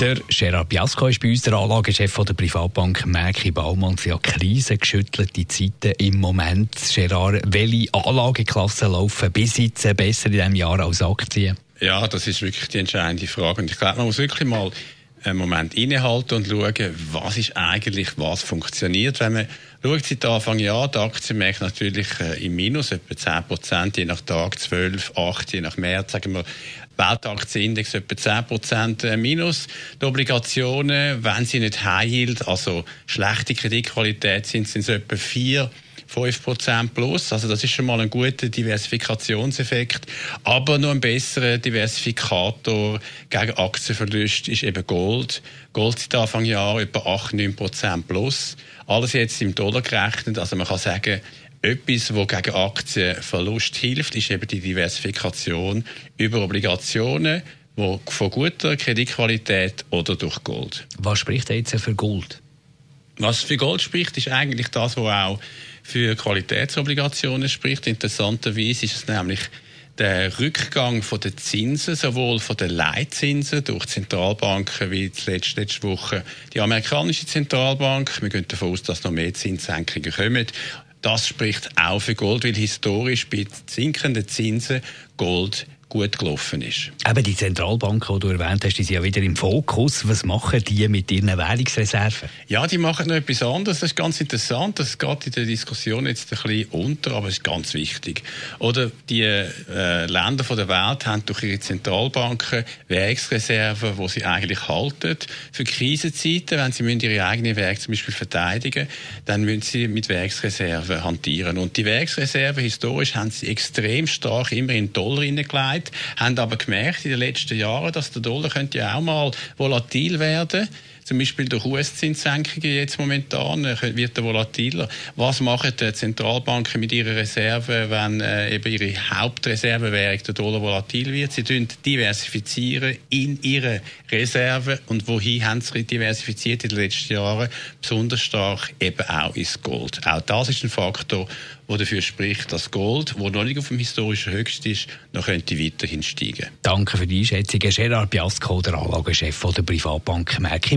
der Gerard Biasco ist bei uns der Anlagechef der Privatbank Merki Baumann. Sie hat krisengeschüttelte Zeiten im Moment. Gerard, welche Anlageklassen laufen bis jetzt besser in diesem Jahr als Aktien? Ja, das ist wirklich die entscheidende Frage. Und ich glaube, man muss wirklich mal einen Moment innehalten und schauen, was ist eigentlich, was funktioniert. Wenn man schaut, seit Anfang Jahr, die Aktienmärkte natürlich äh, im Minus, etwa 10 Prozent, je nach Tag 12, 8, je nach März, sagen wir, Weltaktienindex etwa 10% äh, minus. Die Obligationen, wenn sie nicht High Yield, also schlechte Kreditqualität sind, sind es etwa 4 5% plus. Also das ist schon mal ein guter Diversifikationseffekt. Aber noch ein besserer Diversifikator gegen Aktienverlust ist eben Gold. Gold seit Anfang Jahr etwa 8, 9% plus. Alles jetzt im Dollar gerechnet. Also man kann sagen, etwas, wo gegen Aktienverlust hilft, ist eben die Diversifikation über Obligationen, von guter Kreditqualität oder durch Gold. Was spricht jetzt für Gold? Was für Gold spricht, ist eigentlich das, was auch für Qualitätsobligationen spricht. Interessanterweise ist es nämlich der Rückgang von den Zinsen, sowohl von den Leitzinsen durch Zentralbanken wie letzte, letzte Woche die amerikanische Zentralbank. Wir gehen davon aus, dass noch mehr Zinssenkungen kommen. Das spricht auch für Gold, weil historisch bei sinkenden Zinsen Gold gut gelaufen ist. Eben die Zentralbanken, die du erwähnt hast, die sind ja wieder im Fokus. Was machen die mit ihren Währungsreserven? Ja, die machen noch etwas anderes. Das ist ganz interessant. Das geht in der Diskussion jetzt ein bisschen unter, aber es ist ganz wichtig. Oder die äh, Länder der Welt haben durch ihre Zentralbanken Währungsreserven, die sie eigentlich halten. Für Krisenzeiten, wenn sie ihre eigene Währung zum Beispiel verteidigen dann müssen sie mit Währungsreserven hantieren. Und die Währungsreserven, historisch, haben sie extrem stark immer in Dollar hineingelegt gesagt, haben aber gemerkt in den letzten Jahren, dass der Dollar könnte ja auch mal volatil werden zum Beispiel durch US-Zinssenkungen jetzt momentan äh, wird er volatiler. Was machen die Zentralbanken mit ihrer Reserve, wenn äh, eben ihre Hauptreservewährung der Dollar volatil wird? Sie diversifizieren in ihre Reserve und wohin haben sie diversifiziert in den letzten Jahren? Besonders stark eben auch ins Gold. Auch das ist ein Faktor, der dafür spricht, dass Gold, wo noch nicht auf dem historischen Höchst ist, noch könnte weiterhin steigen. Danke für die Einschätzung, Gerard Biasco, der Anlagechef der Privatbank Merki